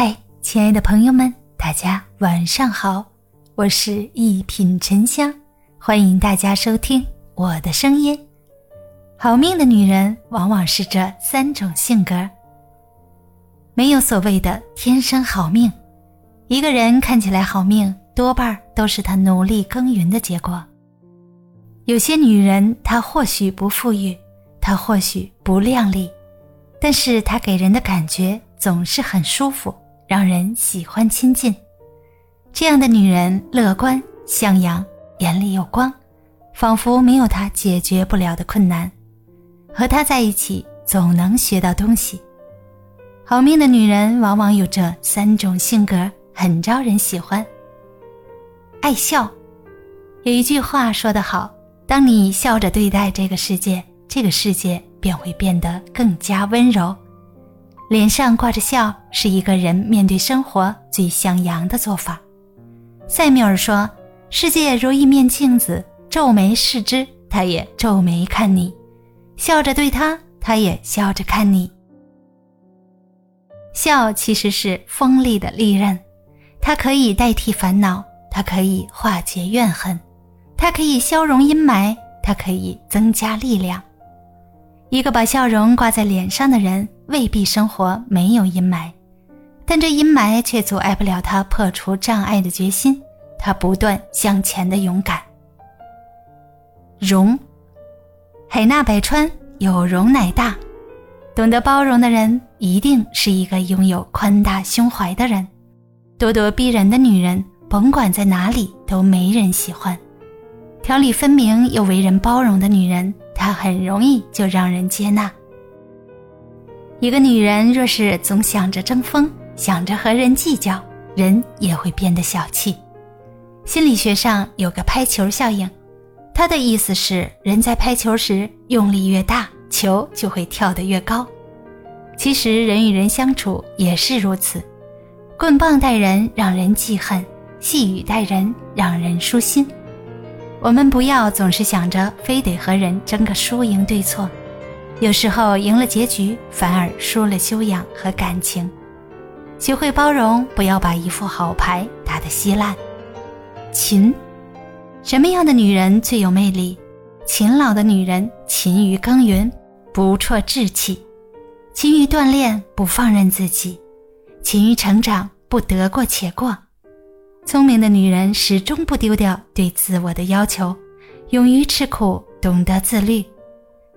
嗨，亲爱的朋友们，大家晚上好，我是一品沉香，欢迎大家收听我的声音。好命的女人往往是这三种性格，没有所谓的天生好命。一个人看起来好命，多半都是他努力耕耘的结果。有些女人，她或许不富裕，她或许不靓丽，但是她给人的感觉总是很舒服。让人喜欢亲近，这样的女人乐观向阳，眼里有光，仿佛没有她解决不了的困难。和她在一起，总能学到东西。好命的女人往往有这三种性格，很招人喜欢。爱笑，有一句话说得好：当你笑着对待这个世界，这个世界便会变得更加温柔。脸上挂着笑，是一个人面对生活最向阳的做法。塞缪尔说：“世界如一面镜子，皱眉视之，他也皱眉看你；笑着对他，他也笑着看你。”笑其实是锋利的利刃，它可以代替烦恼，它可以化解怨恨，它可以消融阴霾，它可以增加力量。一个把笑容挂在脸上的人，未必生活没有阴霾，但这阴霾却阻碍不了他破除障碍的决心，他不断向前的勇敢。容，海纳百川，有容乃大，懂得包容的人，一定是一个拥有宽大胸怀的人。咄咄逼人的女人，甭管在哪里都没人喜欢；条理分明又为人包容的女人。很容易就让人接纳。一个女人若是总想着争锋，想着和人计较，人也会变得小气。心理学上有个拍球效应，它的意思是人在拍球时用力越大，球就会跳得越高。其实人与人相处也是如此，棍棒待人让人记恨，细语待人让人舒心。我们不要总是想着非得和人争个输赢对错，有时候赢了结局，反而输了修养和感情。学会包容，不要把一副好牌打得稀烂。勤，什么样的女人最有魅力？勤劳的女人，勤于耕耘，不辍志气；勤于锻炼，不放任自己；勤于成长，不得过且过。聪明的女人始终不丢掉对自我的要求，勇于吃苦，懂得自律，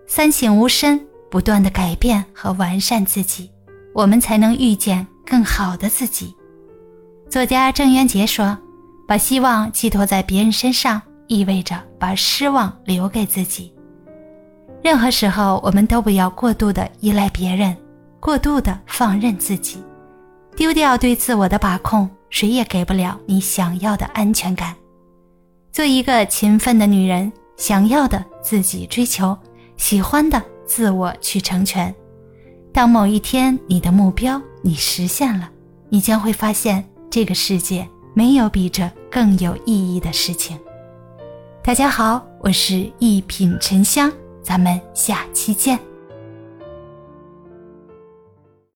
三省吾身，不断的改变和完善自己，我们才能遇见更好的自己。作家郑渊洁说：“把希望寄托在别人身上，意味着把失望留给自己。任何时候，我们都不要过度的依赖别人，过度的放任自己，丢掉对自我的把控。”谁也给不了你想要的安全感。做一个勤奋的女人，想要的自己追求，喜欢的自我去成全。当某一天你的目标你实现了，你将会发现这个世界没有比这更有意义的事情。大家好，我是一品沉香，咱们下期见。